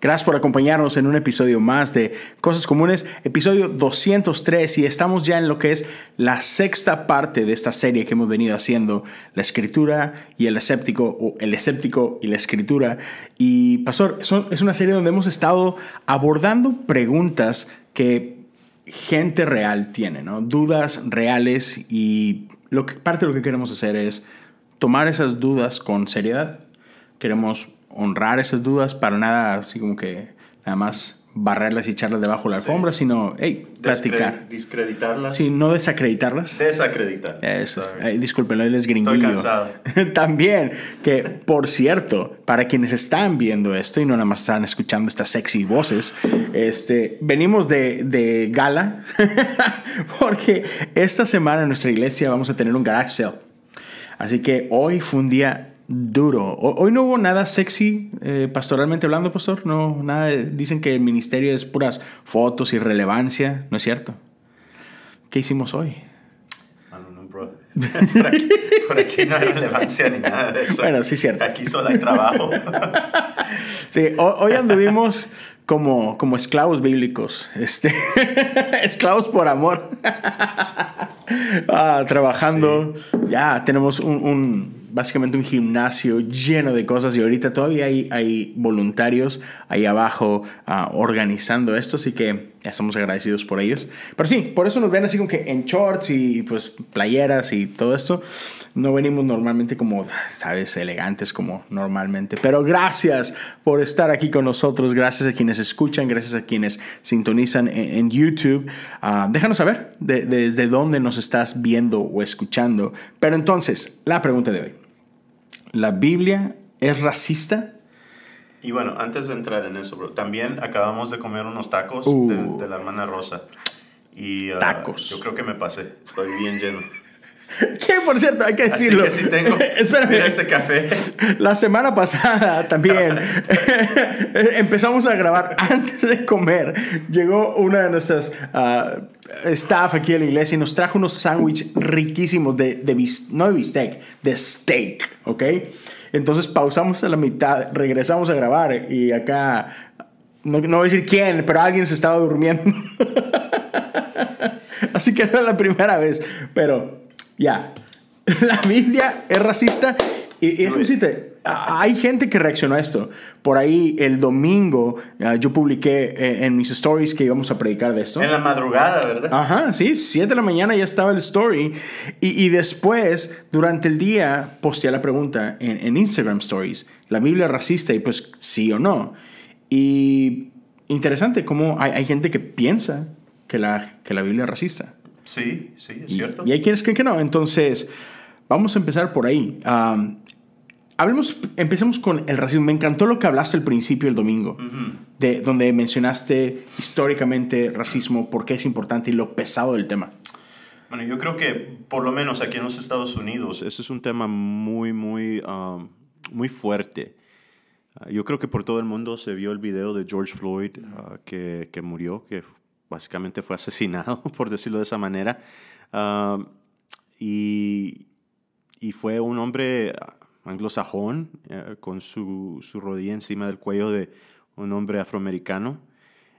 Gracias por acompañarnos en un episodio más de Cosas Comunes, episodio 203 y estamos ya en lo que es la sexta parte de esta serie que hemos venido haciendo, la escritura y el escéptico o el escéptico y la escritura. Y pastor, es una serie donde hemos estado abordando preguntas que gente real tiene, ¿no? Dudas reales y parte de lo que queremos hacer es tomar esas dudas con seriedad. Queremos honrar esas dudas para nada así como que nada más barrerlas y echarlas debajo de la alfombra, sino, hey, platicar. Discreditarlas. Sí, no desacreditarlas. Desacreditar. Eso. disculpen, él es gringuillo. Estoy cansado. También, que por cierto, para quienes están viendo esto y no nada más están escuchando estas sexy voces, este, venimos de, de gala porque esta semana en nuestra iglesia vamos a tener un garage sale. Así que hoy fue un día duro. Hoy no hubo nada sexy, eh, pastoralmente hablando, pastor. No, nada. Dicen que el ministerio es puras fotos y relevancia. ¿No es cierto? ¿Qué hicimos hoy? No, bro. Por aquí, no hay relevancia ni nada de eso. Bueno, sí, cierto. Aquí solo hay trabajo. sí, hoy anduvimos como, como esclavos bíblicos. Este, esclavos por amor. ah, trabajando. Ya tenemos un básicamente un gimnasio lleno de cosas y ahorita todavía hay, hay voluntarios ahí abajo ah, organizando esto, así que estamos agradecidos por ellos. Pero sí, por eso nos ven así como que en shorts y pues playeras y todo esto. No venimos normalmente como, sabes, elegantes como normalmente. Pero gracias por estar aquí con nosotros, gracias a quienes escuchan, gracias a quienes sintonizan en, YouTube. Ah, déjanos saber desde dónde nos estás viendo o escuchando. Pero entonces, la pregunta de hoy. ¿La Biblia es racista? Y bueno, antes de entrar en eso, bro, también acabamos de comer unos tacos de, uh. la hermana Rosa. Y, uh, tacos. Yo creo que me pasé. Estoy bien lleno. ¿Qué? por cierto, hay que decirlo. Así que sí tengo. Espérame. Mira este café. La semana pasada también empezamos a grabar antes de comer. Llegó una de nuestras uh, staff aquí en la iglesia y nos trajo unos sándwiches riquísimos de, de, no de bistec, de steak, ¿ok? Entonces pausamos a la mitad, regresamos a grabar y acá, no, no voy a decir quién, pero alguien se estaba durmiendo. Así que no es la primera vez, pero ya. La Biblia es racista. Y, y hay gente que reaccionó a esto. Por ahí el domingo yo publiqué eh, en mis stories que íbamos a predicar de esto. En la madrugada, ¿verdad? Ajá, sí, 7 de la mañana ya estaba el story. Y, y después, durante el día, posteé la pregunta en, en, Instagram Stories. ¿La Biblia es racista? Y pues sí o no. Y interesante cómo hay, hay gente que piensa que la, que la Biblia es racista. Sí, sí, es cierto. Y, hay quienes creen que no. Entonces, vamos a empezar por ahí. hablemos, empecemos con el racismo. Me encantó lo que hablaste al principio el domingo, de, donde mencionaste históricamente racismo, por qué es importante y lo pesado del tema. Bueno, yo creo que por lo menos aquí en los Estados Unidos, ese es un tema muy, muy, muy fuerte. Ah, yo creo que por todo el mundo se vio el video de George Floyd ah, que, que, murió, que básicamente fue asesinado, por decirlo de esa manera. Y, fue un hombre anglosajón eh, con su, rodilla encima del cuello de un hombre afroamericano.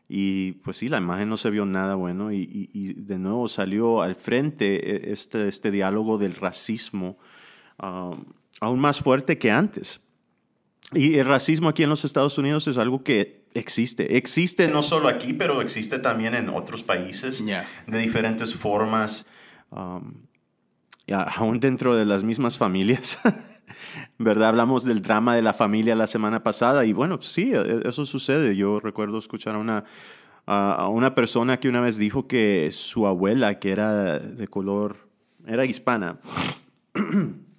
Y pues sí, la imagen no se vio nada bueno y, de nuevo salió al frente eh, este, este diálogo del racismo aún más fuerte que antes. Y el racismo aquí en los Estados Unidos es algo que existe. Existe no solo aquí, pero existe también en otros países de diferentes formas, um, aún dentro de las mismas familias. ¿Verdad? Hablamos del drama de la familia la semana pasada y bueno, sí, e, eso sucede. Yo recuerdo escuchar a una, a una persona que una vez dijo que su abuela, que era de color, era hispana,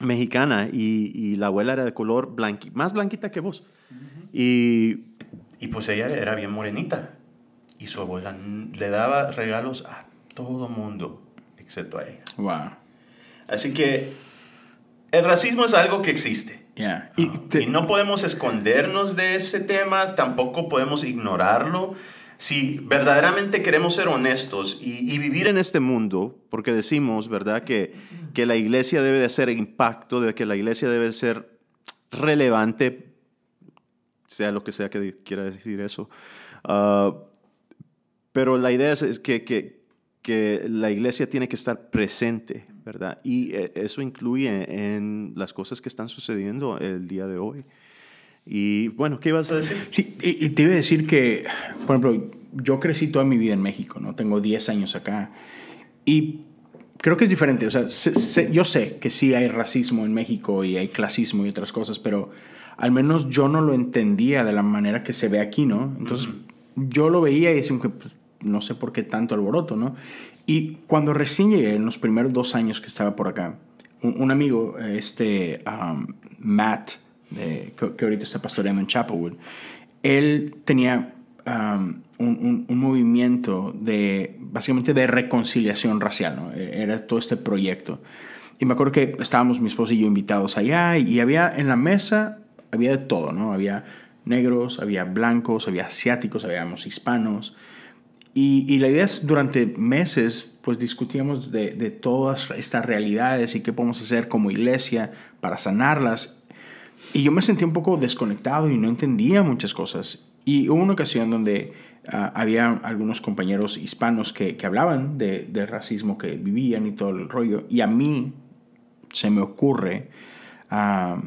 mexicana y, la abuela era de color blanqui, más blanquita que vos. y, y, pues ella era bien morenita. Y su abuela le daba regalos a todo mundo, excepto a ella. Wow. Así que el racismo es algo que existe. Yeah. Y, y, no podemos escondernos de ese tema, tampoco podemos ignorarlo. Si verdaderamente queremos ser honestos y, vivir en este mundo, porque decimos, ¿verdad?, que, que la iglesia debe de hacer impacto, de que la iglesia debe ser relevante, sea lo que sea que quiera decir eso. Uh, pero la idea es, que, que, que, la iglesia tiene que estar presente, ¿verdad? Y eh, eso incluye en las cosas que están sucediendo el día de hoy. Y bueno, ¿qué ibas a decir? Sí, y, te iba a decir que, por ejemplo, yo crecí toda mi vida en México, ¿no? Tengo 10 años acá. Y creo que es diferente. O sea, yo sé que sí hay racismo en México y hay clasismo y otras cosas, pero al menos yo no lo entendía de la manera que se ve aquí, ¿no? Entonces, yo lo veía y decía, pues, no sé por qué tanto alboroto, ¿no? Y cuando recién llegué, en los primeros dos años que estaba por acá, un, amigo, este um, Matt, que, ahorita está pastoreando en Chapelwood, él tenía um, un, un, movimiento de, básicamente, de reconciliación racial, ¿no? E, era todo este proyecto. Y me acuerdo que estábamos mi esposa y yo invitados allá y había en la mesa, había de todo, ¿no? Había negros, había blancos, había asiáticos, habíamos hispanos. Y, y la idea es, durante meses, pues discutíamos de, de todas estas realidades y qué podemos hacer como iglesia para sanarlas y yo me sentí un poco desconectado y no entendía muchas cosas. Y hubo una ocasión donde uh, había algunos compañeros hispanos que, que hablaban de, de, racismo que vivían y todo el rollo. Y a mí se me ocurre uh,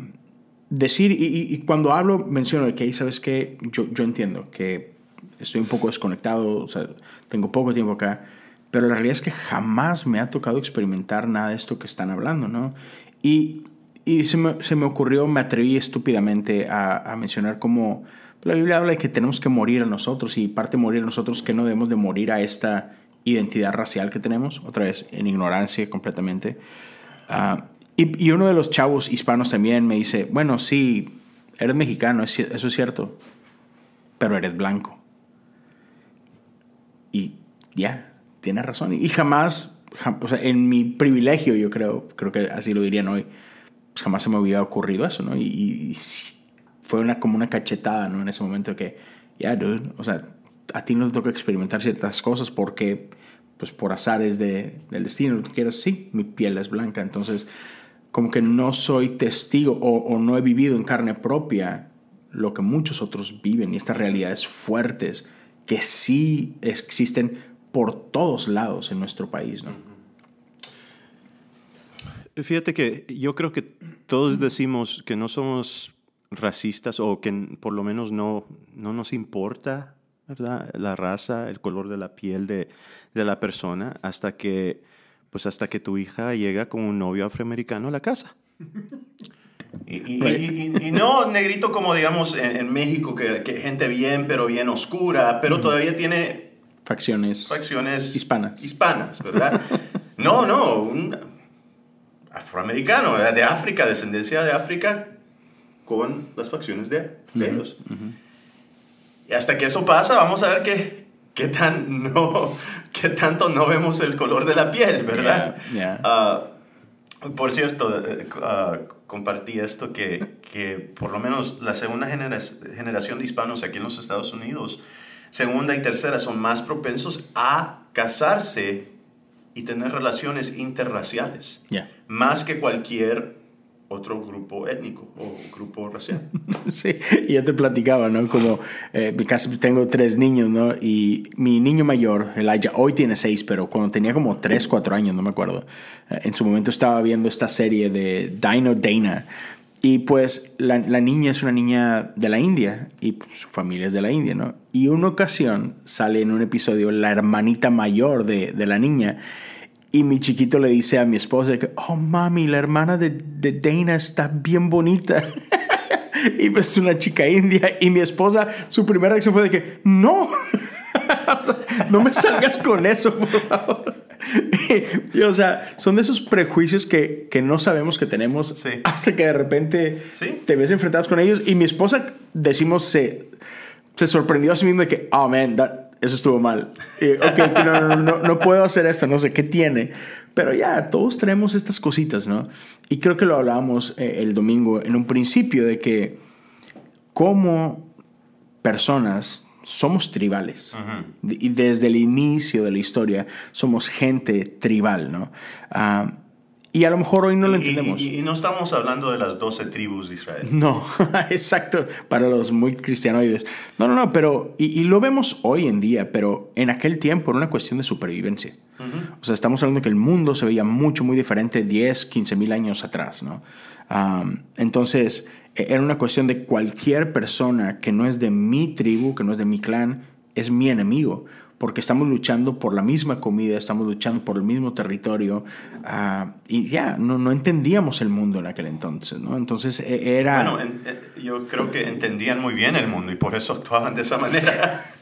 decir, y, y, cuando hablo menciono que ahí, ¿sabes qué? Yo, yo entiendo que estoy un poco desconectado, o sea, tengo poco tiempo acá, pero la realidad es que jamás me ha tocado experimentar nada de esto que están hablando, ¿no? Y y se me, se me, ocurrió, me atreví estúpidamente a, a, mencionar cómo la Biblia habla de que tenemos que morir a nosotros y parte de morir a nosotros que no debemos de morir a esta identidad racial que tenemos, otra vez en ignorancia completamente. Uh, y, y, uno de los chavos hispanos también me dice, bueno, sí, eres mexicano, eso es cierto, pero eres blanco. Y ya, tienes razón. Y jamás, o sea, en mi privilegio, yo creo, creo que así lo dirían hoy, pues, jamás se me había ocurrido eso, ¿no? Y, fue una, como una cachetada, ¿no? En ese momento que, ya, dude, o sea, a ti no te toca experimentar ciertas cosas porque, pues por azares de, del destino, tú quieres, sí, mi piel es blanca, entonces, como que no soy testigo o, o no he vivido en carne propia lo que muchos otros viven y estas realidades fuertes que sí existen por todos lados en nuestro país, ¿no? Fíjate que yo creo que todos decimos que no somos racistas o que por lo menos no, no nos importa ¿verdad? la raza, el color de la piel de, de, la persona hasta que, pues hasta que tu hija llega con un novio afroamericano a la casa. Y, y, no negrito como digamos en, México, que, que, gente bien, pero bien oscura, pero todavía tiene facciones, facciones hispanas. Hispanas, ¿verdad? no, no, un, afroamericano, de África, descendencia de África, con las facciones de, ellos. Y hasta que eso pasa, vamos a ver qué, qué, tan no, qué tanto no vemos el color de la piel, ¿verdad? Ah, por cierto, eh, ah, compartí esto que, que, por lo menos la segunda generación de hispanos aquí en los Estados Unidos, segunda y tercera, son más propensos a casarse y tener relaciones interraciales, más que cualquier otro grupo étnico o grupo racial. Sí, y yo te platicaba, ¿no? Como eh, casa tengo tres niños, ¿no? Y mi niño mayor, Elijah, hoy tiene seis, pero cuando tenía como tres, cuatro años, no me acuerdo, eh, en su momento estaba viendo esta serie de Dino Dana. Y pues la, la, niña es una niña de la India y pues, su familia es de la India, ¿no? Y una ocasión sale en un episodio la hermanita mayor de, de la niña y mi chiquito le dice a mi esposa que, oh mami, la hermana de, de Dana está bien bonita. y pues es una chica india. Y mi esposa, su primera reacción fue de que, no, no me salgas con eso, por favor. y, o sea, son de esos prejuicios que, que no sabemos que tenemos hasta que de repente te ves enfrentados con ellos. Y mi esposa, decimos, se, se sorprendió a sí misma de que, oh man, that, eso estuvo mal. ok, no, no, no, no, puedo hacer esto, no sé qué tiene. Pero ya, todos traemos estas cositas, ¿no? Y creo que lo hablábamos eh, el domingo en un principio de que como personas somos tribales. Y desde el inicio de la historia somos gente tribal, ¿no? Ah, y a lo mejor hoy no lo entendemos. Y, no estamos hablando de las 12 tribus de Israel. No, exacto, para los muy cristianoides. No, no, no, pero, y, lo vemos hoy en día, pero en aquel tiempo era una cuestión de supervivencia. O sea, estamos hablando que el mundo se veía mucho, muy diferente 10, 15 mil años atrás, ¿no? entonces, e, era una cuestión de cualquier persona que no es de mi tribu, que no es de mi clan, es mi enemigo porque estamos luchando por la misma comida, estamos luchando por el mismo territorio ah, y ya, no, no, entendíamos el mundo en aquel entonces, ¿no? Entonces e, era... Bueno, eh, yo creo que entendían muy bien el mundo y por eso actuaban de esa manera.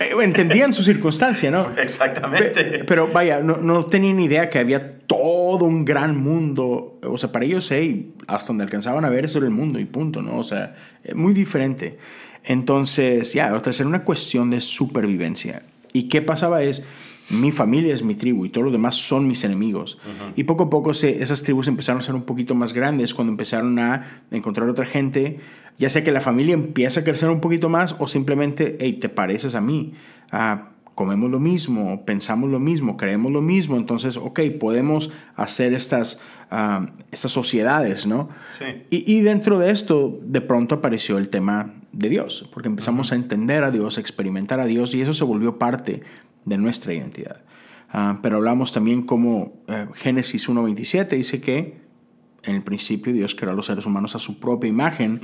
Eh, entendían su circunstancia, ¿no? Exactamente. Pero, vaya, no, no, tenían idea que había todo un gran mundo. O sea, para ellos, hey, hasta donde alcanzaban a ver, eso era el mundo y punto, ¿no? O sea, eh, muy diferente. Entonces, ya, otra vez era una cuestión de supervivencia. ¿Y qué pasaba es, mi familia es mi tribu y todos los demás son mis enemigos. Y poco a poco se, esas tribus empezaron a ser un poquito más grandes cuando empezaron a encontrar otra gente, ya sea que la familia empieza a crecer un poquito más o simplemente, hey, te pareces a mí. Ah, comemos lo mismo, pensamos lo mismo, creemos lo mismo, entonces, ok, podemos hacer estas, estas sociedades, ¿no? Sí. Y, y, dentro de esto, de pronto apareció el tema de Dios, porque empezamos a entender a Dios, a experimentar a Dios, y eso se volvió parte de nuestra identidad. Ah, pero hablamos también como eh, Génesis 1.27 dice que en el principio Dios creó a los seres humanos a su propia imagen,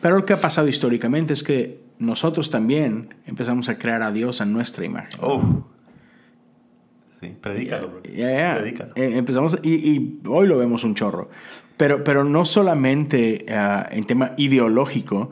pero lo que ha pasado históricamente es que nosotros también empezamos a crear a Dios a nuestra imagen. Oh. Sí, predícalo. Eh, empezamos, y, hoy lo vemos un chorro. Pero, pero no solamente ah, en tema ideológico,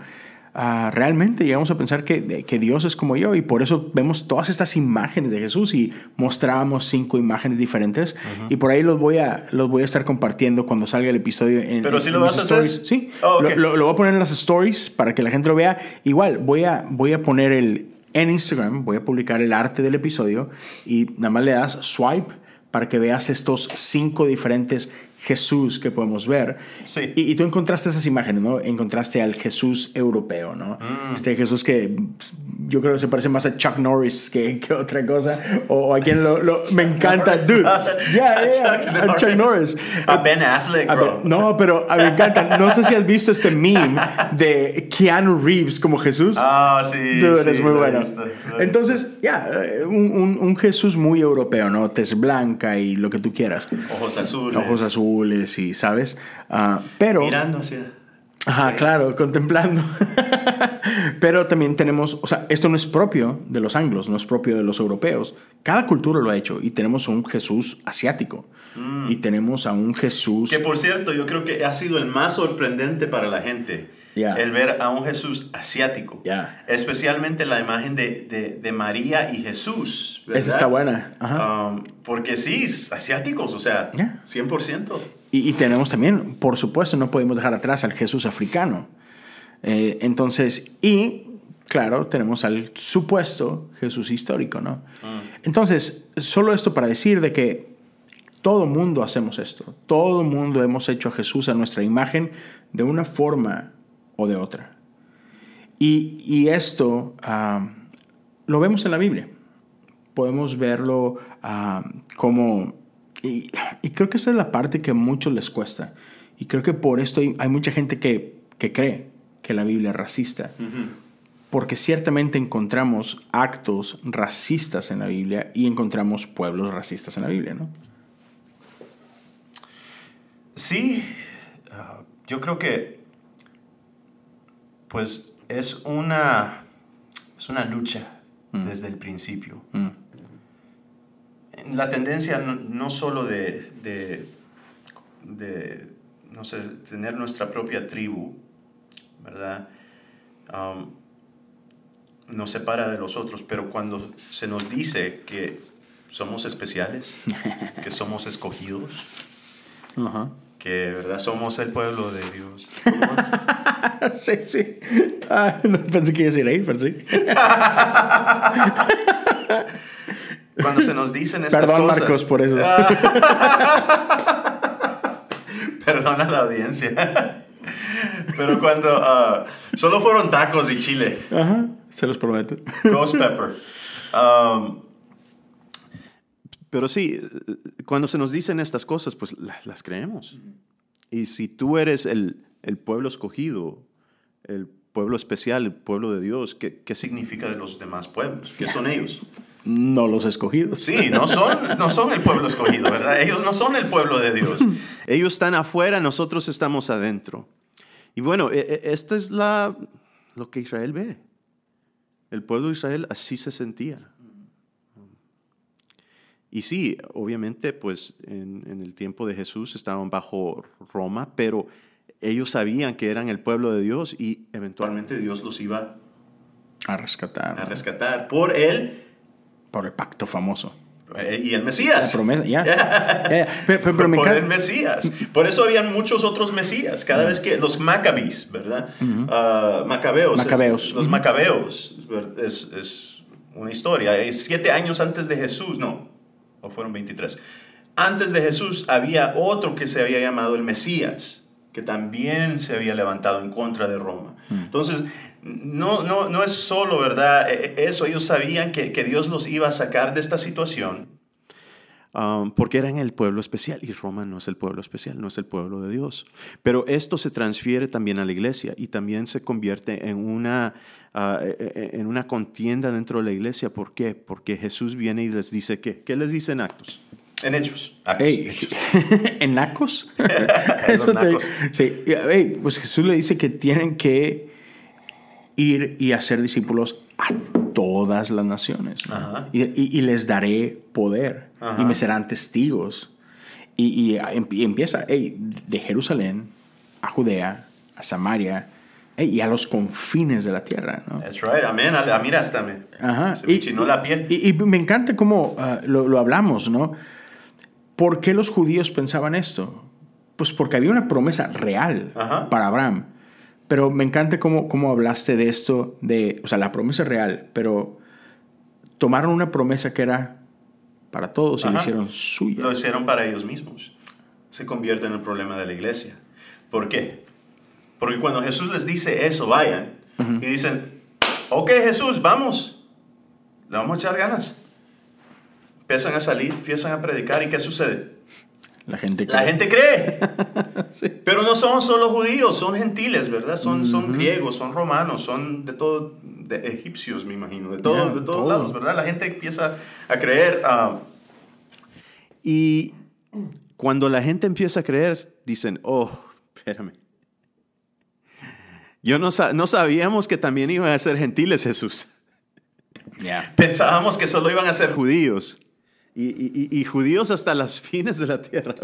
Ah, realmente llegamos a pensar que, que, Dios es como yo y por eso vemos todas estas imágenes de Jesús y mostrábamos cinco imágenes diferentes y por ahí los voy, a, los voy a estar compartiendo cuando salga el episodio en, ¿Pero si lo vas a stories. Hacer? Sí, oh, lo, lo, voy a poner en las stories para que la gente lo vea. Igual, voy a, voy a poner el, en Instagram, voy a publicar el arte del episodio y nada más le das swipe para que veas estos cinco diferentes Jesús que podemos ver. Sí. Y, tú encontraste esas imágenes, ¿no? Encontraste al Jesús europeo, ¿no? Mm. Este Jesús que yo creo que se parece más a Chuck Norris que, que otra cosa. O, a quien lo, lo me encanta, dude. Yeah, a Chuck Norris. A Ben Affleck, bro. no, pero a me encanta. No sé si has visto este meme de Keanu Reeves como Jesús. Ah, sí. Dude, sí, es muy bueno. Entonces, ya, un, un, un, Jesús muy europeo, ¿no? Tez blanca y lo que tú quieras. Ojos azules. Ojos azules y, ¿sabes? Uh, pero... Mirando hacia... Ajá, claro, contemplando. Pero también tenemos, o sea, esto no es propio de los anglos, no es propio de los europeos. Cada cultura lo ha hecho y tenemos un Jesús asiático. Mm. Y tenemos a un Jesús... Que por cierto, yo creo que ha sido el más sorprendente para la gente. El ver a un Jesús asiático. Especialmente la imagen de, de, de, María y Jesús. Esa está buena. Um, porque sí, asiáticos, o sea, 100%. Y, tenemos también, por supuesto, no podemos dejar atrás al Jesús africano. Eh, entonces, y claro, tenemos al supuesto Jesús histórico, ¿no? Mm. Entonces, solo esto para decir de que todo mundo hacemos esto. Todo mundo hemos hecho a Jesús a nuestra imagen de una forma o de otra. Y, esto ah, lo vemos en la Biblia. Podemos verlo ah, como y, creo que esa es la parte que a muchos les cuesta. Y creo que por esto hay, mucha gente que, que, cree que la Biblia es racista. Porque ciertamente encontramos actos racistas en la Biblia y encontramos pueblos racistas en la Biblia, ¿no? Sí, ah, yo creo que pues es una, es una lucha mm. desde el principio. Mm la tendencia no, solo de, de, no sé, tener nuestra propia tribu, ¿verdad? Um, nos separa de los otros, pero cuando se nos dice que somos especiales, que somos escogidos, que verdad somos el pueblo de Dios. sí, sí. Ah, no pensé que iba a decir ahí, pero sí. cuando se nos dicen estas Perdón, cosas. Marcos, por eso. Perdona la audiencia. Pero cuando ah, solo fueron tacos y chile, Ajá, se los prometo. ghost pepper. Um, pero sí, cuando se nos dicen estas cosas, pues la- las creemos. Y si tú eres el, el pueblo escogido, el pueblo especial, el pueblo de Dios, ¿qué, qué significa de los demás pueblos? ¿Qué son ellos? No los escogidos. Sí, no son, no son el pueblo escogido, ¿verdad? Ellos no son el pueblo de Dios. Ellos están afuera, nosotros estamos adentro. Y bueno, e- e- esta es la, lo que Israel ve. El pueblo de Israel así se sentía. Y sí, obviamente, pues en, en el tiempo de Jesús estaban bajo Roma, pero ellos sabían que eran el pueblo de Dios y eventualmente Dios los iba A rescatar. a rescatar por él Por el pacto famoso. eh, y el La Mesías. promesa, ya. Ya, ya. Pero, pero- pero me por el. Mesías. Por eso habían muchos otros Mesías. Cada vez que los Maccabis, ¿verdad? Ah, Macabeos. es- Macabeos. los. Macabeos. Es, es una historia. Es siete años antes de Jesús, no. O fueron 23. Antes de Jesús había otro que se había llamado el Mesías, que también se había levantado en contra de Roma. Entonces, no, no, no es solo, ¿verdad? E- e- Eso, ellos sabían que, que Dios los iba a sacar de esta situación um, porque eran el pueblo especial y Roma no es el pueblo especial, no es el pueblo de Dios. Pero esto se transfiere también a la iglesia y también se convierte en una, ah, eh, en una contienda dentro de la iglesia. ¿Por qué? Porque Jesús viene y les dice ¿qué? ¿Qué les dice en Actos? En Hechos. Actos. Ey, ¿En nacos? Los Eso te- nacos. sí, y, ey, pues Jesús le dice que tienen que ir y hacer discípulos a todas las naciones. ¿no? Y, y- y les daré poder Ajá. y me serán testigos. Y, y, em- y empieza ey, de Jerusalén a Judea, a Samaria y a los confines de la tierra. ¿no? That's right. Amén. Ah, Mira, hasta me, Ajá. se me chinó la piel. Y, y me encanta cómo ah, lo, lo hablamos, ¿no? ¿Por qué los judíos pensaban esto? Pues porque había una promesa real Ajá. para Abraham. Pero me encanta cómo, cómo hablaste de esto, de, o sea, la promesa real, pero tomaron una promesa que era para todos y la Ajá. hicieron suya. Lo hicieron para ellos mismos. Se convierte en el problema de la iglesia. ¿Por qué? Porque cuando Jesús les dice eso, vayan, y dicen, ok Jesús, vamos, le vamos a echar ganas. Empiezan a salir, empiezan a predicar, ¿y qué sucede? La gente La cree. gente cree. Pero no son solo judíos, son gentiles, ¿verdad? Son, son griegos, son romanos, son de todo, de egipcios, me imagino, de, todo, Ya, de todos todo. lados, ¿verdad? La gente empieza a creer. ah, y cuando la gente empieza a creer, dicen, oh, espérame. Yo no, no sabíamos que también iban a ser gentiles, Jesús. Ya. Pensábamos que solo iban a ser judíos. Y, judíos hasta las fines de la tierra.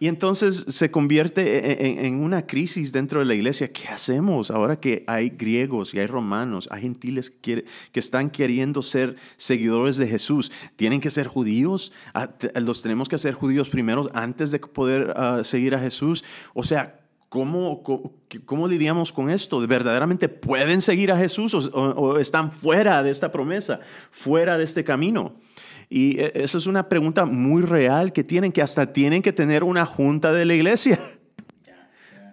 Y entonces se convierte e- e- en, una crisis dentro de la iglesia. ¿Qué hacemos ahora que hay griegos y hay romanos, hay gentiles que, están queriendo ser seguidores de Jesús? ¿Tienen que ser judíos? Ah, ¿Los tenemos que hacer judíos primero antes de poder ah, seguir a Jesús? O sea, ¿cómo, cómo, cómo lidiamos con esto? ¿Verdaderamente pueden seguir a Jesús o, o- están fuera de esta promesa, fuera de este camino? Y eh, eso es una pregunta muy real que tienen, que hasta tienen que tener una junta de la iglesia.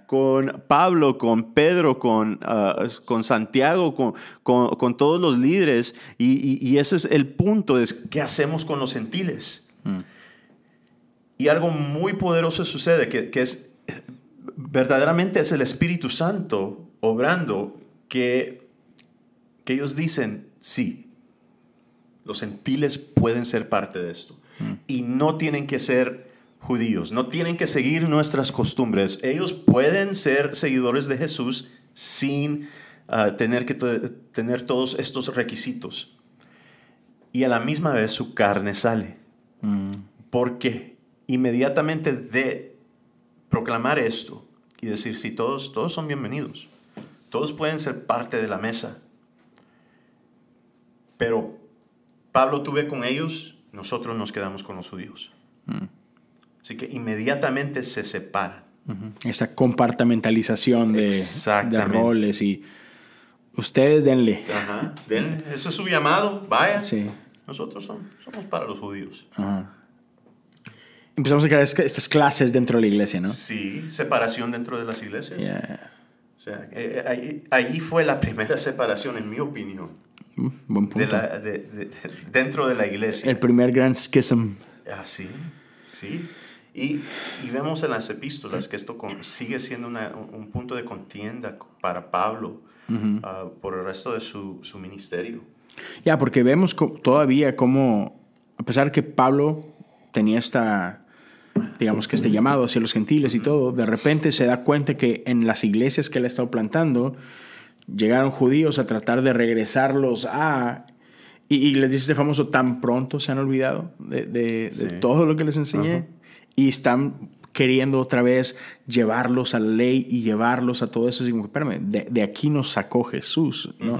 Con Pablo, con Pedro, con, ah, con Santiago, con, con- con todos los líderes. Y, y- y ese es el punto, es qué hacemos con los gentiles. Y algo muy poderoso sucede, que, que es verdaderamente es el Espíritu Santo obrando, que, que ellos dicen, sí, los gentiles pueden ser parte de esto. Y no tienen que ser judíos, no tienen que seguir nuestras costumbres. Ellos pueden ser seguidores de Jesús sin ah, tener que te- tener todos estos requisitos. Y a la misma vez su carne sale. Porque inmediatamente de proclamar esto y decir, sí, todos, todos son bienvenidos, todos pueden ser parte de la mesa, pero Pablo tuve con ellos, nosotros nos quedamos con los judíos. Así que inmediatamente se separan. Esa compartamentalización de, roles y ustedes denle. Ajá. Ven, eso es su llamado, vaya. Sí. nosotros son- somos para los judíos. Empezamos a crear es- estas clases dentro de la iglesia, ¿no? Sí, separación dentro de las iglesias. Yeah. O sea, eh, eh, ahí, ahí fue la primera separación, en mi opinión, Mm, Buen punto. de la- de- de- dentro de la iglesia. El primer gran schism. Ah, sí, sí. Y, y vemos en las epístolas que esto con- sigue siendo una- un punto de contienda para Pablo ah, por el resto de su, su ministerio. Ya, porque vemos co- todavía cómo, a pesar que Pablo tenía esta, digamos que este llamado hacia los gentiles y todo, de repente se da cuenta que en las iglesias que él ha estado plantando, llegaron judíos a tratar de regresarlos a... Y, y les dice este famoso, tan pronto se han olvidado de, de- de Sí. todo lo que les enseñé. Y están queriendo otra vez llevarlos a la ley y llevarlos a todo eso. Así como, espérame, de, de aquí nos sacó Jesús, ¿no?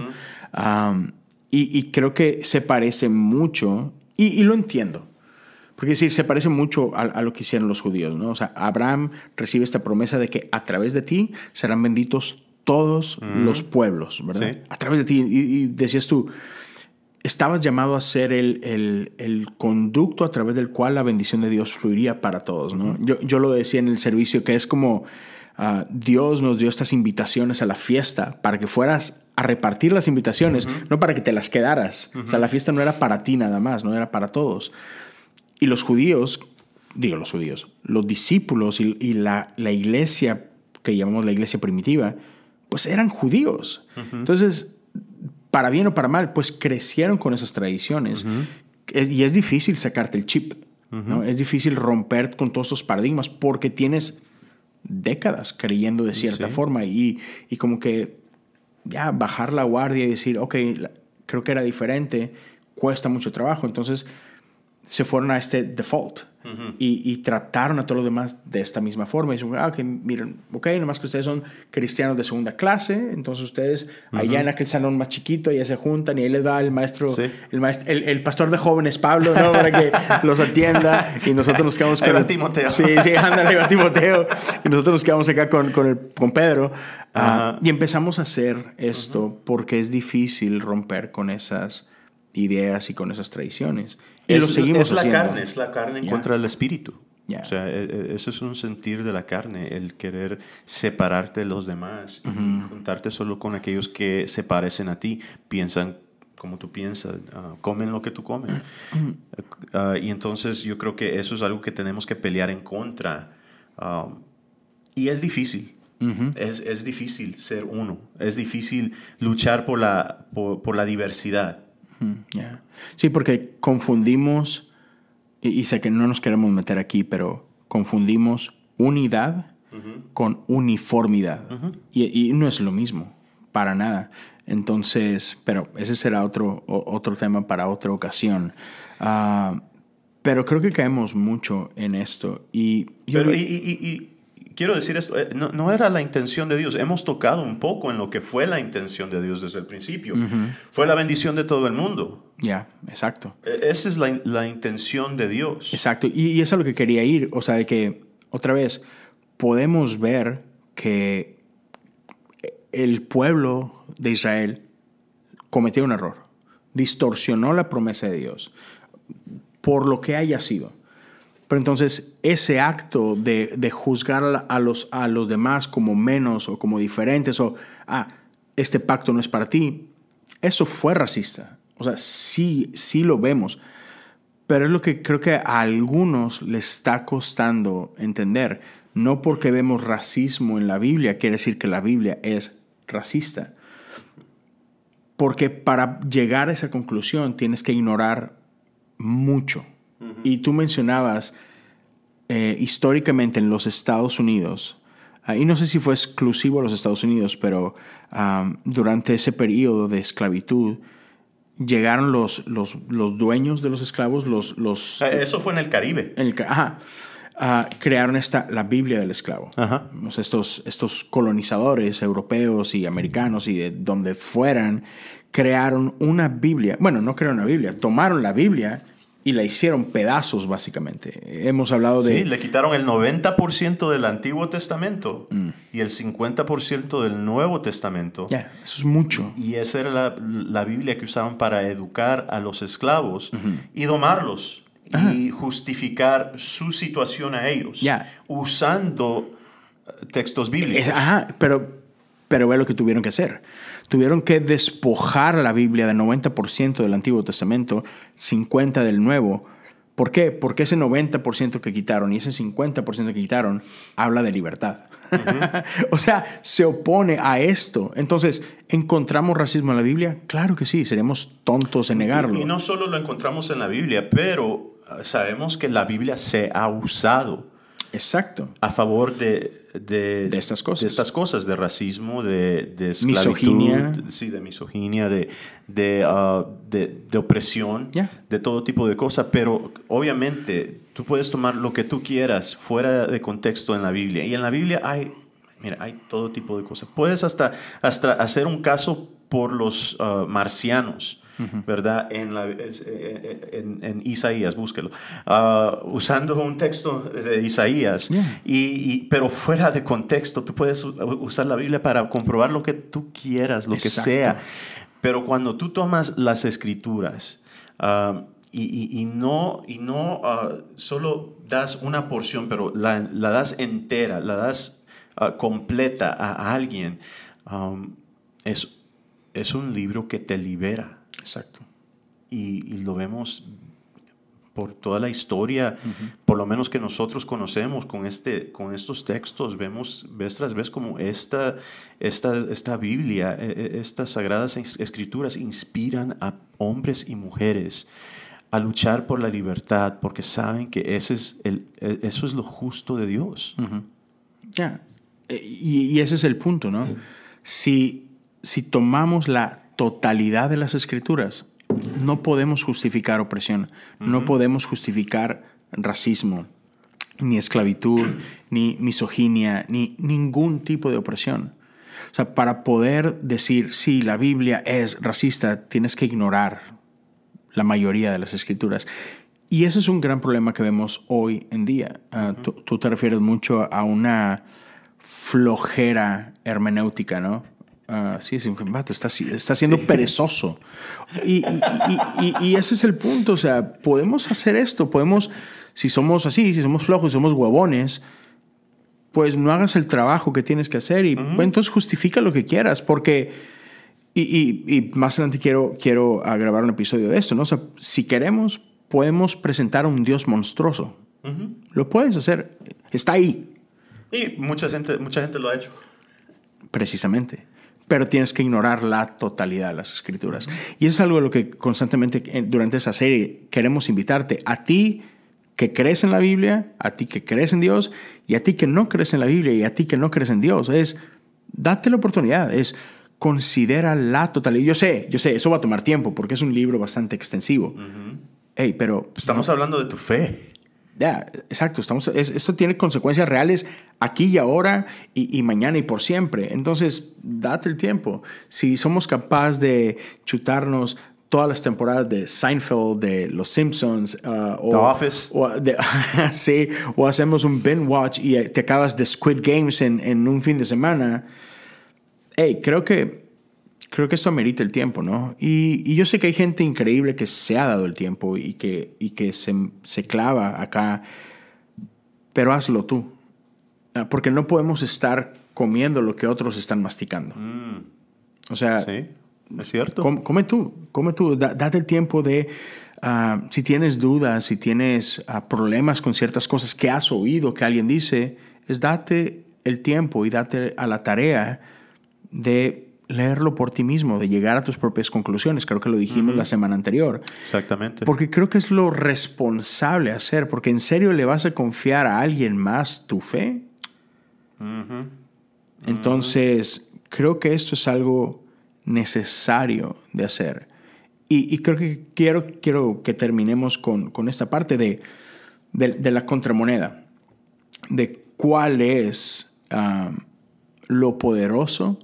Y, y creo que se parece mucho, y, y lo entiendo. Porque es decir, se parece mucho a, a lo que hicieron los judíos, ¿no? O sea, Abraham recibe esta promesa de que a través de ti serán benditos todos los pueblos, ¿verdad? Sí. A través de ti. Y, y decías tú, estabas llamado a ser el, el- el conducto a través del cual la bendición de Dios fluiría para todos, ¿no? yo, yo lo decía en el servicio que es como ah, Dios nos dio estas invitaciones a la fiesta para que fueras a repartir las invitaciones, no para que te las quedaras. O sea, la fiesta no era para ti nada más, no era para todos. Y los judíos, digo los judíos, los discípulos y, y la, la iglesia que llamamos la iglesia primitiva, pues eran judíos. Entonces, para bien o para mal, pues crecieron con esas tradiciones. Es- Y es difícil sacarte el chip. ¿no? Es difícil romper con todos esos paradigmas porque tienes décadas creyendo de cierta Sí. forma y, y como que ya bajar la guardia y decir, ok, la- creo que era diferente, cuesta mucho trabajo. Entonces se fueron a este default y, y trataron a todos los demás de esta misma forma. Y dicen, ah, ok, miren, ok, nomás que ustedes son cristianos de segunda clase, entonces ustedes allá en aquel salón más chiquito ya se juntan y ahí les va el maestro, Sí. el, maestro el, el pastor de jóvenes, Pablo, ¿no? Para que los atienda y nosotros nos quedamos va el- Timoteo. Sí, sí, ándale, va Timoteo. Y nosotros nos quedamos acá con, con, el- con Pedro. Ah, Ajá. y empezamos a hacer esto porque es difícil romper con esas ideas y con esas tradiciones. Y es, lo seguimos es la haciendo. carne, es la carne Ya. contra del espíritu. Ya. O sea, e- e- eso es un sentir de la carne, el querer separarte de los demás y juntarte solo con aquellos que se parecen a ti, piensan como tú piensas, ah, comen lo que tú comes. Ah, y entonces yo creo que eso es algo que tenemos que pelear en contra. Ah, y es difícil. es, es difícil ser uno. Es difícil luchar por la, por, por la diversidad. Sí, porque confundimos, y, y sé que no nos queremos meter aquí, pero confundimos unidad con uniformidad. y, y no es lo mismo, para nada. Entonces, pero ese será otro, otro tema para otra ocasión. Ah, pero creo que caemos mucho en esto. Y yo Pero, vi- y quiero decir esto, eh, no, no era la intención de Dios. Hemos tocado un poco en lo que fue la intención de Dios desde el principio. Fue la bendición de todo el mundo. ya, exacto. E- Esa es la, la intención de Dios. Exacto, y, y eso es a lo que quería ir, o sea, de que, otra vez, podemos ver que el pueblo de Israel cometió un error, distorsionó la promesa de Dios, por lo que haya sido. Pero entonces ese acto de, de juzgar a los, a los demás como menos o como diferentes o, ah, este pacto no es para ti, eso fue racista. O sea, sí, sí lo vemos. Pero es lo que creo que a algunos les está costando entender. No porque vemos racismo en la Biblia quiere decir que la Biblia es racista. Porque para llegar a esa conclusión tienes que ignorar mucho. Y tú mencionabas eh, históricamente en los Estados Unidos, ah, y no sé si fue exclusivo a los Estados Unidos, pero durante ese periodo de esclavitud, llegaron los, los, los dueños de los esclavos, los, los Eso fue en el Caribe. en el ajá, ah, crearon esta, la Biblia del esclavo. Ajá. Estos, estos colonizadores europeos y americanos y de donde fueran, crearon una Biblia. Bueno, no crearon una Biblia, tomaron la Biblia y la hicieron pedazos, básicamente. Hemos hablado de... Sí, le quitaron el 90% del Antiguo Testamento Mm. y el 50% del Nuevo Testamento. Ya, eso es mucho. Y esa era la, la Biblia que usaban para educar a los esclavos y domarlos y justificar su situación a ellos, usando eh, textos bíblicos. Ajá, pero, pero ve lo que tuvieron que hacer. Tuvieron que despojar la Biblia del 90% del Antiguo Testamento, 50% del Nuevo. ¿Por qué? Porque ese 90% que quitaron y ese 50% que quitaron habla de libertad. o sea, se opone a esto. Entonces, ¿encontramos racismo en la Biblia? Claro que sí, seríamos tontos en negarlo. Y, y no solo lo encontramos en la Biblia, pero eh, sabemos que la Biblia se ha usado Exacto. a favor de, de, De estas cosas. de estas cosas, de racismo, de, de esclavitud, Misoginia. sí, de misoginia, de, de, ah, de- opresión, de todo tipo de cosas. Pero obviamente tú puedes tomar lo que tú quieras fuera de contexto en la Biblia. Y en la Biblia hay, mira, hay todo tipo de cosas. Puedes hasta, hasta hacer un caso por los ah, marcianos. ¿Verdad? En, la- en, en Isaías, búsquelo. Ah, usando un texto de Isaías, Yeah. y, y- pero fuera de contexto, tú puedes usar la Biblia para comprobar lo que tú quieras, lo que sea. Pero cuando tú tomas las escrituras ah, y, y- y no, y no ah, solo das una porción, pero la, la das entera, la das completa a, a alguien, um, es, es un libro que te libera Exacto. y, y lo vemos por toda la historia, por lo menos que nosotros conocemos con, este, con estos textos, vemos vez tras vez como esta, esta, esta Biblia, eh, eh, estas sagradas es- escrituras inspiran a hombres y mujeres a luchar por la libertad, porque saben que ese es el, eh, eso es lo justo de Dios. Ya. Y, y ese es el punto, ¿no? Si, si tomamos la totalidad de las escrituras, no podemos justificar opresión, no podemos justificar racismo, ni esclavitud, ni misoginia, ni ningún tipo de opresión. O sea, para poder decir, sí, la Biblia es racista, tienes que ignorar la mayoría de las escrituras. Y ese es un gran problema que vemos hoy en día. Ah, tú, tú te refieres mucho a una flojera hermenéutica, ¿no? Ah, sí, sí, vato, está, está siendo perezoso. Y, y- y- y- ese es el punto. O sea, podemos hacer esto, podemos, si somos así, si somos flojos, si somos huevones, pues no hagas el trabajo que tienes que hacer y bueno, entonces justifica lo que quieras, porque, y, más adelante quiero, quiero grabar un episodio de esto, ¿no? O sea, si queremos, podemos presentar a un Dios monstruoso. Lo puedes hacer, está ahí, Y mucha gente, mucha gente lo ha hecho. precisamente. Pero tienes que ignorar la totalidad de las escrituras. Y eso es algo de lo que constantemente eh, durante esa serie queremos invitarte. A ti que crees en la Biblia, a ti que crees en Dios, y a ti que no crees en la Biblia, y a ti que no crees en Dios. Es, date la oportunidad, es considera la totalidad. Yo sé, yo sé, eso va a tomar tiempo porque es un libro bastante extensivo. Hey, pero Estamos hablando de tu fe. Ya, exacto. Estamos, es- esto tiene consecuencias reales aquí y ahora y, y mañana y por siempre. Entonces, date el tiempo. Si somos capaces de chutarnos todas las temporadas de Seinfeld, de Los Simpsons, uh, o, The Office. o, de- sí, o hacemos un binge watch y te acabas de Squid Games en, en un fin de semana, hey, creo que creo que esto amerita el tiempo, ¿no? Y, y yo sé que hay gente increíble que se ha dado el tiempo y que, y que se, se clava acá, pero hazlo tú. Ah, Porque no podemos estar comiendo lo que otros están masticando. O sea, Sí, es cierto. Com- come tú, come tú, Da- date el tiempo de, ah, si tienes dudas, si tienes ah, problemas con ciertas cosas que has oído que alguien dice, es date el tiempo y date a la tarea de leerlo por ti mismo, de llegar a tus propias conclusiones. Creo que lo dijimos la semana anterior. Exactamente. Porque creo que es lo responsable hacer, porque en serio le vas a confiar a alguien más tu fe. Entonces, creo que esto es algo necesario de hacer. Y, y creo que quiero, quiero que terminemos con, con esta parte de, de, de la contramoneda, de cuál es ah, lo poderoso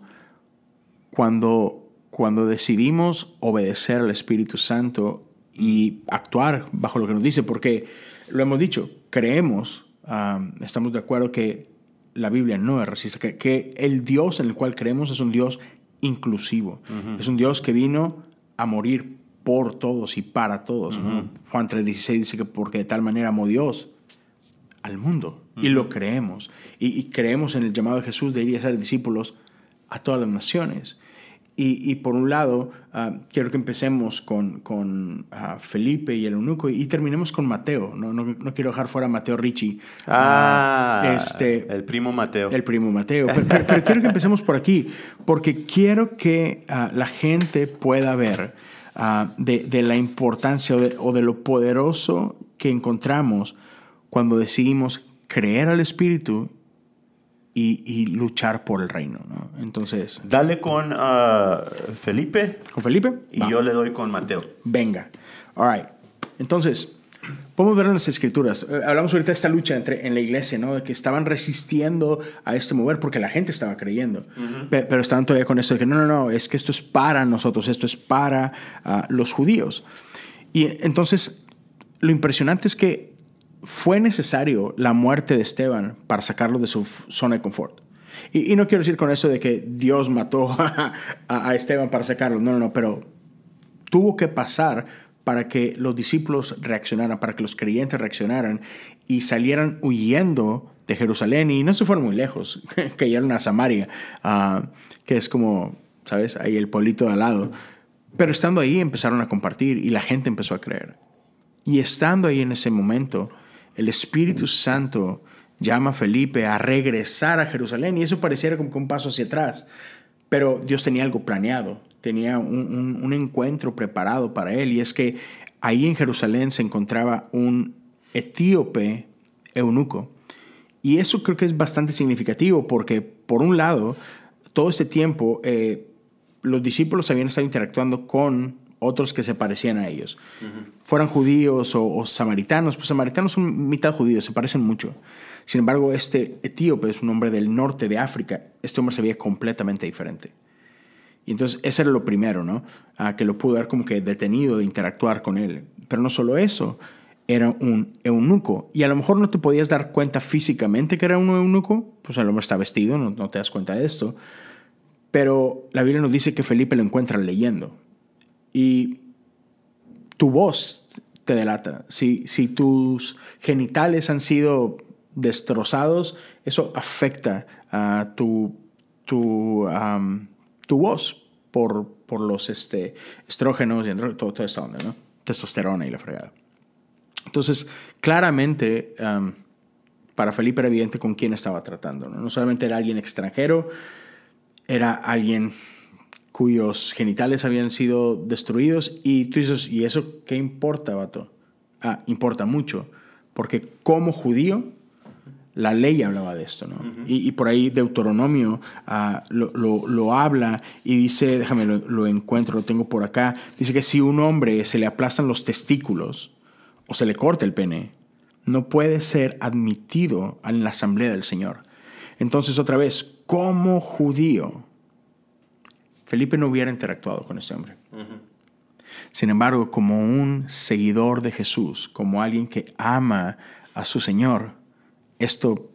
cuando, cuando decidimos obedecer al Espíritu Santo y actuar bajo lo que nos dice, porque lo hemos dicho, creemos, um, estamos de acuerdo que la Biblia no es racista, que, que, el Dios en el cual creemos es un Dios inclusivo, es un Dios que vino a morir por todos y para todos. Juan 3:16 dice que porque de tal manera amó Dios al mundo y lo creemos. Y, creemos en el llamado de Jesús de ir a ser discípulos a todas las naciones. Y, por un lado, ah, quiero que empecemos con, con ah, Felipe y el eunuco y, terminemos con Mateo. No, no, no, quiero dejar fuera a Mateo Ricci. Ah, este, el primo Mateo. El primo Mateo. Pero, quiero que empecemos por aquí, porque quiero que la gente pueda ver de, de, la importancia o de, lo poderoso que encontramos cuando decidimos creer al Espíritu y, luchar por el reino. ¿no? Entonces. Dale con uh, Felipe. ¿Con Felipe? Y yo le doy con Mateo. Venga. All right. Entonces, podemos ver en las escrituras. Eh, hablamos ahorita de esta lucha entre, en la iglesia, ¿no? De que estaban resistiendo a este mover porque la gente estaba creyendo. pero, estaban todavía con esto de que no, no, no, es que esto es para nosotros, esto es para uh, los judíos. Y entonces, lo impresionante es que fue necesario la muerte de Esteban para sacarlo de su zona de confort. Y, no quiero decir con eso de que Dios mató a, Esteban para sacarlo, no, no, no, pero tuvo que pasar para que los discípulos reaccionaran, para que los creyentes reaccionaran y salieran huyendo de Jerusalén y no se fueron muy lejos, cayeron a Samaria, uh, que es como, ¿sabes? Ahí el pueblito de al lado. Pero estando ahí empezaron a compartir y la gente empezó a creer. Y estando ahí en ese momento, el Espíritu Santo llama a Felipe a regresar a Jerusalén y eso pareciera como que un paso hacia atrás. Pero Dios tenía algo planeado, tenía un, encuentro preparado para él y es que ahí en Jerusalén se encontraba un etíope eunuco. Y eso creo que es bastante significativo porque, por un lado, todo este tiempo eh, los discípulos habían estado interactuando con otros que se parecían a ellos. Fueran judíos o, samaritanos, pues samaritanos son mitad judíos, se parecen mucho. Sin embargo, este etíope es un hombre del norte de África. Este hombre se veía completamente diferente. Y entonces ese era lo primero, ¿no? Ah, que lo pudo dar como que detenido de interactuar con él. Pero no solo eso, era un eunuco. Y a lo mejor no te podías dar cuenta físicamente que era un eunuco, pues el hombre está vestido, no, no te das cuenta de esto. Pero la Biblia nos dice que Felipe lo encuentra leyendo y tu voz te delata. Si, si tus genitales han sido destrozados, eso afecta a tu, tu, tu voz por, por los este, estrógenos y todo, toda esta onda, ¿no? Testosterona y la fregada. Entonces, claramente, para Felipe era evidente con quién estaba tratando. ¿no? no solamente era alguien extranjero, era alguien cuyos genitales habían sido destruidos y tú dices, ¿y eso qué importa, vato? Ah, importa mucho, porque como judío, la ley hablaba de esto, ¿no? y, por ahí Deuteronomio ah, lo, lo, habla y dice, déjame, lo, lo, encuentro, lo tengo por acá, dice que si un hombre se le aplastan los testículos o se le corta el pene, no puede ser admitido en la asamblea del Señor. Entonces, otra vez, como judío, Felipe no hubiera interactuado con ese hombre. Sin embargo, como un seguidor de Jesús, como alguien que ama a su Señor, esto,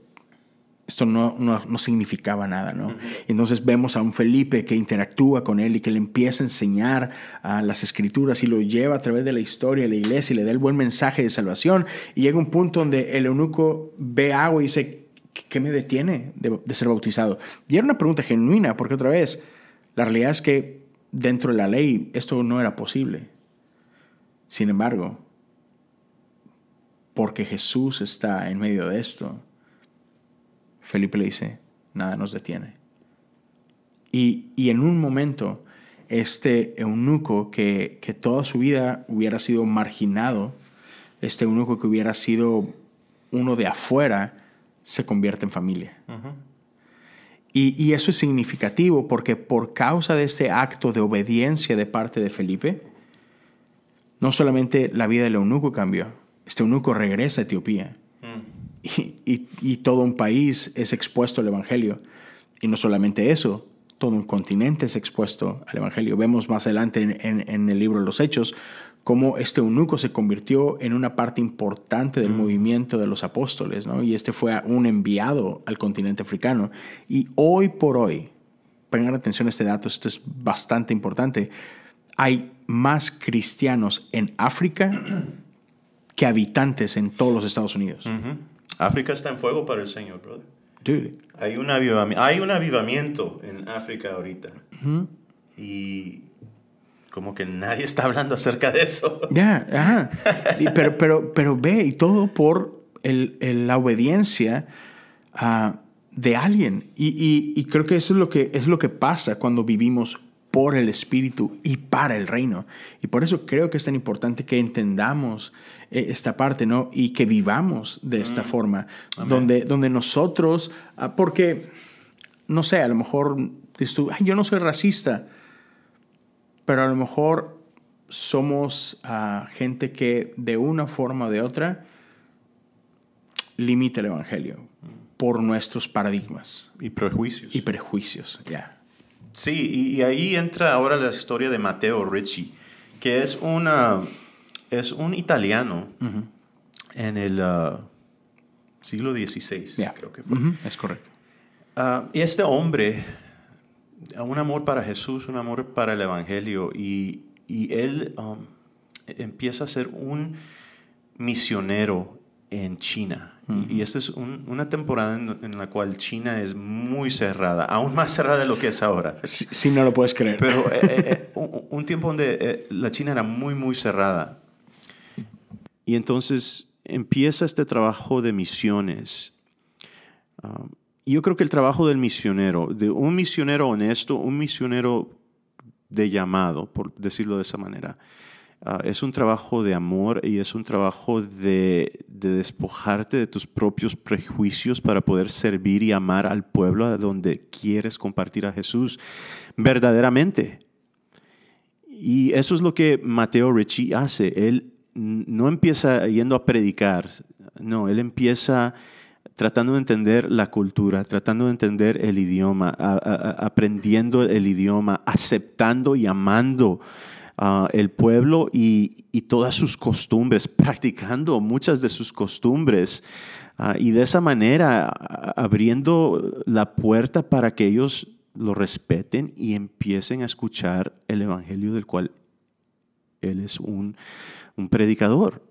esto no, no, significaba nada, ¿no? Entonces vemos a un Felipe que interactúa con él y que le empieza a enseñar a las escrituras y lo lleva a través de la historia de la iglesia y le da el buen mensaje de salvación. Y llega un punto donde el eunuco ve agua y dice, ¿qué me detiene de, de ser bautizado? Y era una pregunta genuina, porque otra vez, la realidad es que dentro de la ley esto no era posible. Sin embargo, porque Jesús está en medio de esto, Felipe le dice, nada nos detiene. Y, en un momento, este eunuco que, que, toda su vida hubiera sido marginado, este eunuco que hubiera sido uno de afuera, se convierte en familia. Y, eso es significativo porque por causa de este acto de obediencia de parte de Felipe, no solamente la vida del eunuco cambió, este eunuco regresa a Etiopía mm. y, todo un país es expuesto al Evangelio. Y no solamente eso, todo un continente es expuesto al Evangelio. Vemos más adelante en, en, el libro de los Hechos cómo este eunuco se convirtió en una parte importante del movimiento de los apóstoles, ¿no? Y este fue un enviado al continente africano. Y hoy por hoy, pongan atención a este dato, esto es bastante importante, hay más cristianos en África que habitantes en todos los Estados Unidos. África está en fuego para el Señor, brother. Hay un, avivamiento, hay un avivamiento en África ahorita. Y como que nadie está hablando acerca de eso. Ya, ajá. pero, pero, pero ve, y todo por el, la obediencia ah, de alguien. Y, y, creo que eso es lo que, es lo que pasa cuando vivimos por el Espíritu y para el reino. Y por eso creo que es tan importante que entendamos eh, esta parte, ¿no? Y que vivamos de esta mm. forma, donde, donde nosotros, ah, porque, no sé, a lo mejor dices tú, yo no soy racista, pero a lo mejor somos ah, gente que de una forma o de otra limita el Evangelio por nuestros paradigmas. Y prejuicios. Y prejuicios, ya. Sí, y, ahí entra ahora la historia de Matteo Ricci, que es, una, es un italiano en el uh, siglo XVI, creo que fue. Es correcto. Uh, y este hombre, un amor para Jesús, un amor para el Evangelio, y, él um, empieza a ser un misionero en China. Y, esta es una temporada en, la cual China es muy cerrada, aún más cerrada de lo que es ahora. Si, no lo puedes creer. Pero eh, eh, eh, un, tiempo donde la China era muy, muy cerrada. Y entonces empieza este trabajo de misiones. Um, y yo creo que el trabajo del misionero, de un misionero honesto, un misionero de llamado, por decirlo de esa manera, Ah, es un trabajo de amor y es un trabajo de, despojarte de tus propios prejuicios para poder servir y amar al pueblo a donde quieres compartir a Jesús verdaderamente. Y eso es lo que Mateo Ricci hace. Él no empieza yendo a predicar, no, él empieza tratando de entender la cultura, tratando de entender el idioma, aprendiendo el idioma, aceptando y amando Ah, el pueblo y, todas sus costumbres, practicando muchas de sus costumbres. Ah, y de esa manera abriendo la puerta para que ellos lo respeten y empiecen a escuchar el Evangelio del cual Él es un, un predicador.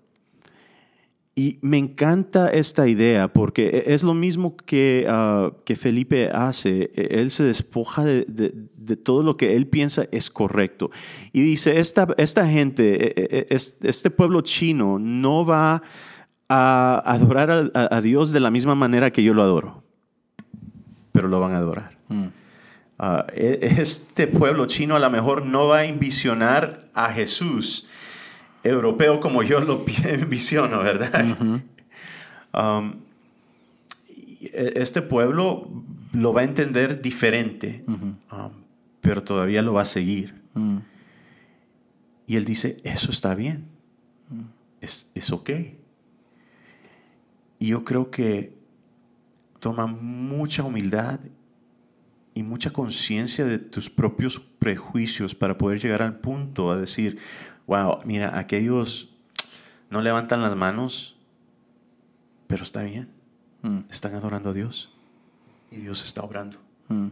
Y me encanta esta idea porque e, es lo mismo que, ah, que Felipe hace. E, él se despoja de, de, todo lo que él piensa es correcto. Y dice, esta, esta gente, e, este pueblo chino no va a adorar a, Dios de la misma manera que yo lo adoro, pero lo van a adorar. Mm. Ah, este pueblo chino a lo mejor no va a envisionar a Jesús europeo como yo lo visiono, ¿verdad? Um, e, este pueblo lo va a entender diferente, um, pero todavía lo va a seguir. Mm. Y él dice, eso está bien, mm. es, es ok. Y yo creo que toma mucha humildad y mucha conciencia de tus propios prejuicios para poder llegar al punto a decir, wow, mira, aquellos no levantan las manos, pero está bien. Mm. Están adorando a Dios y Dios está obrando. Mm.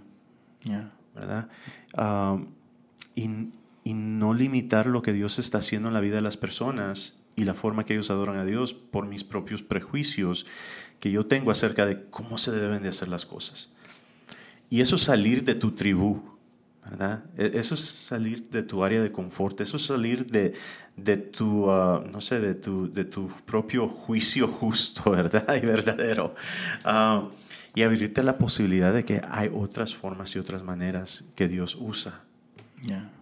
¿Verdad? Um, y, no limitar lo que Dios está haciendo en la vida de las personas y la forma que ellos adoran a Dios por mis propios prejuicios que yo tengo acerca de cómo se deben de hacer las cosas. Y eso salir de tu tribu, ¿verdad? E, eso es salir de tu área de confort, eso es salir de, de tu, ah, no sé, de tu, de tu propio juicio justo, ¿verdad? Y verdadero. Ah, y abrirte la posibilidad de que hay otras formas y otras maneras que Dios usa.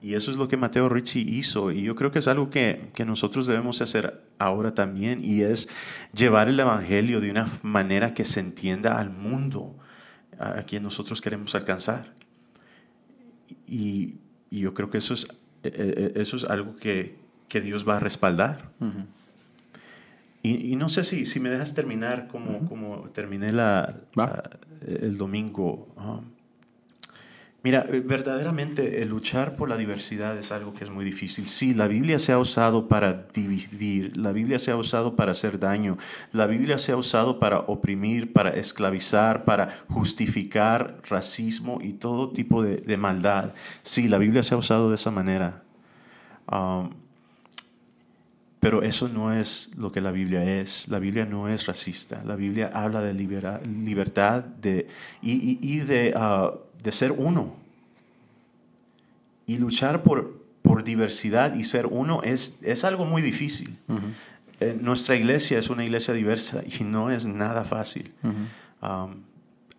Y eso es lo que Mateo Ricci hizo. Y yo creo que es algo que, que, nosotros debemos hacer ahora también. Y es llevar el Evangelio de una manera que se entienda al mundo a quien nosotros queremos alcanzar. Y, yo creo que eso es, e, e, e, eso es algo que, que Dios va a respaldar. y, y, no sé si, si me dejas terminar como, como terminé la, el domingo. Um, Mira, eh, verdaderamente el luchar por la diversidad es algo que es muy difícil. Sí, la Biblia se ha usado para dividir, la Biblia se ha usado para hacer daño, la Biblia se ha usado para oprimir, para esclavizar, para justificar racismo y todo tipo de, maldad. Sí, la Biblia se ha usado de esa manera. Pero eso no es lo que la Biblia es. La Biblia no es racista. La Biblia habla de libertad de, y, de... Uh, de ser uno. Y luchar por, por diversidad y ser uno es, es algo muy difícil. Eh, nuestra iglesia es una iglesia diversa y no es nada fácil. Um,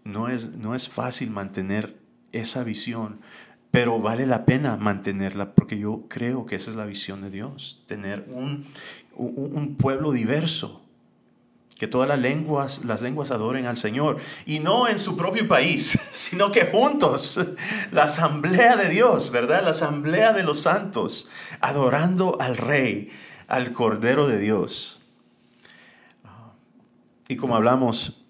no, es, no es fácil mantener esa visión, pero vale la pena mantenerla porque yo creo que esa es la visión de Dios, tener un, un pueblo diverso que todas las lenguas, las lenguas adoren al Señor. Y no en su propio país, sino que juntos, la asamblea de Dios, ¿verdad? La asamblea de los santos, adorando al Rey, al Cordero de Dios. Y como hablamos,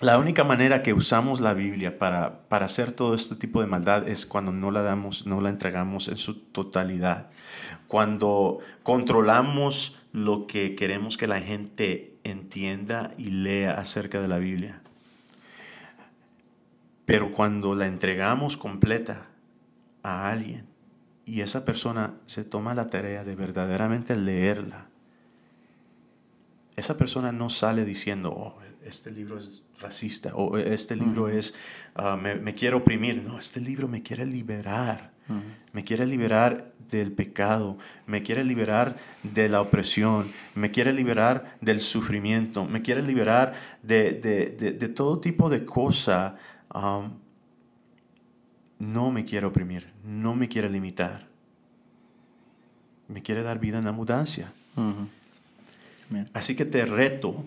la única manera que usamos la Biblia para, para hacer todo este tipo de maldad es cuando no la damos, no la entregamos en su totalidad. Cuando controlamos lo que queremos que la gente entienda y lea acerca de la Biblia. Pero cuando la entregamos completa a alguien y esa persona se toma la tarea de verdaderamente leerla, esa persona no sale diciendo, oh, este libro es racista o este libro es, ah, me, me, quiere oprimir. No, este libro me quiere liberar. Me quiere liberar del pecado, me quiere liberar de la opresión, me quiere liberar del sufrimiento, me quiere liberar de, todo tipo de cosa. Um, no me quiere oprimir, no me quiere limitar. Me quiere dar vida en abundancia. Así que te reto,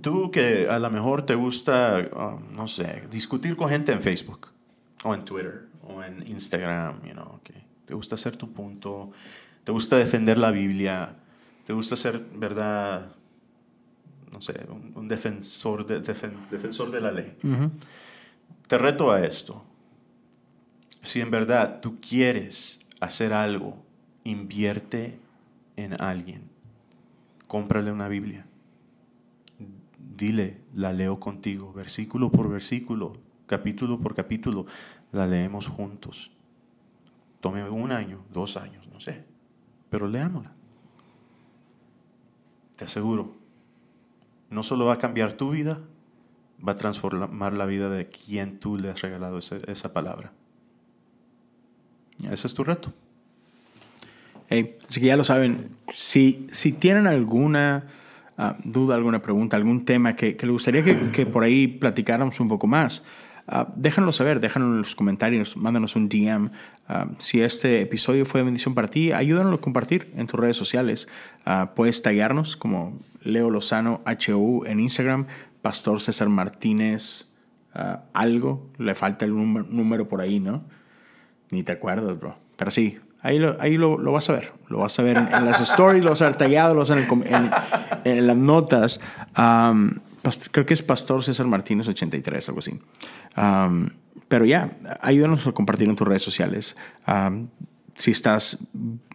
tú que a lo mejor te gusta, um, no sé, discutir con gente en Facebook o en Twitter o en Instagram, you know, te gusta hacer tu punto, te gusta defender la Biblia, te gusta ser, ¿verdad? No sé, un, defensor, de, defensor de la ley. Te reto a esto. Si en verdad tú quieres hacer algo, invierte en alguien. Cómprale una Biblia. Dile, la leo contigo, versículo por versículo, capítulo por capítulo, la leemos juntos. Tome un año, dos años, no sé. Pero leámosla. Te aseguro, no solo va a cambiar tu vida, va a transformar la vida de quien tú le has regalado esa, palabra. Ese es tu reto. así que ya lo saben, si, si tienen alguna ah, duda, alguna pregunta, algún tema que, que le gustaría que, por ahí platicáramos un poco más, uh, saber, déjanos en los comentarios, mándanos un DM. Ah, si este episodio fue de bendición para ti, ayúdanos a compartir en tus redes sociales. Ah, puedes tallarnos como Leo Lozano HU en Instagram, Pastor César Martínez, algo, le falta el número, por ahí, ¿no? Ni te acuerdas, bro. Pero sí, Ahí lo, ahí lo, vas a ver. Lo vas a ver en, las stories, lo vas a ver tallado, lo vas a ver en, las notas creo que es Pastor César Martínez 83, algo así. pero ya, ayúdanos a compartir en tus redes sociales. si estás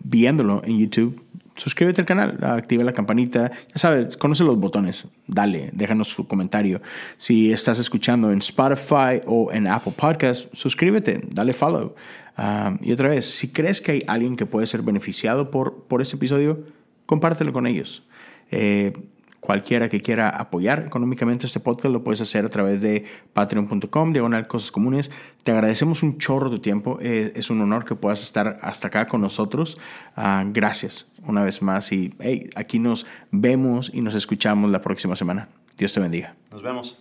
viéndolo en YouTube, suscríbete al canal, activa la campanita. Ya sabes, conoce los botones. Dale, déjanos su comentario. Si estás escuchando en Spotify o en Apple Podcast, suscríbete, dale follow. y otra vez, si crees que hay alguien que puede ser beneficiado por, por este episodio, compártelo con ellos. Eh, Cualquiera que quiera apoyar económicamente este podcast lo puedes hacer a través de patreon.com, diagonal cosas comunes. Te agradecemos un chorro de tiempo. Eh, es un honor que puedas estar hasta acá con nosotros. Ah, gracias una vez más y hey, aquí nos vemos y nos escuchamos la próxima semana. Dios te bendiga. Nos vemos.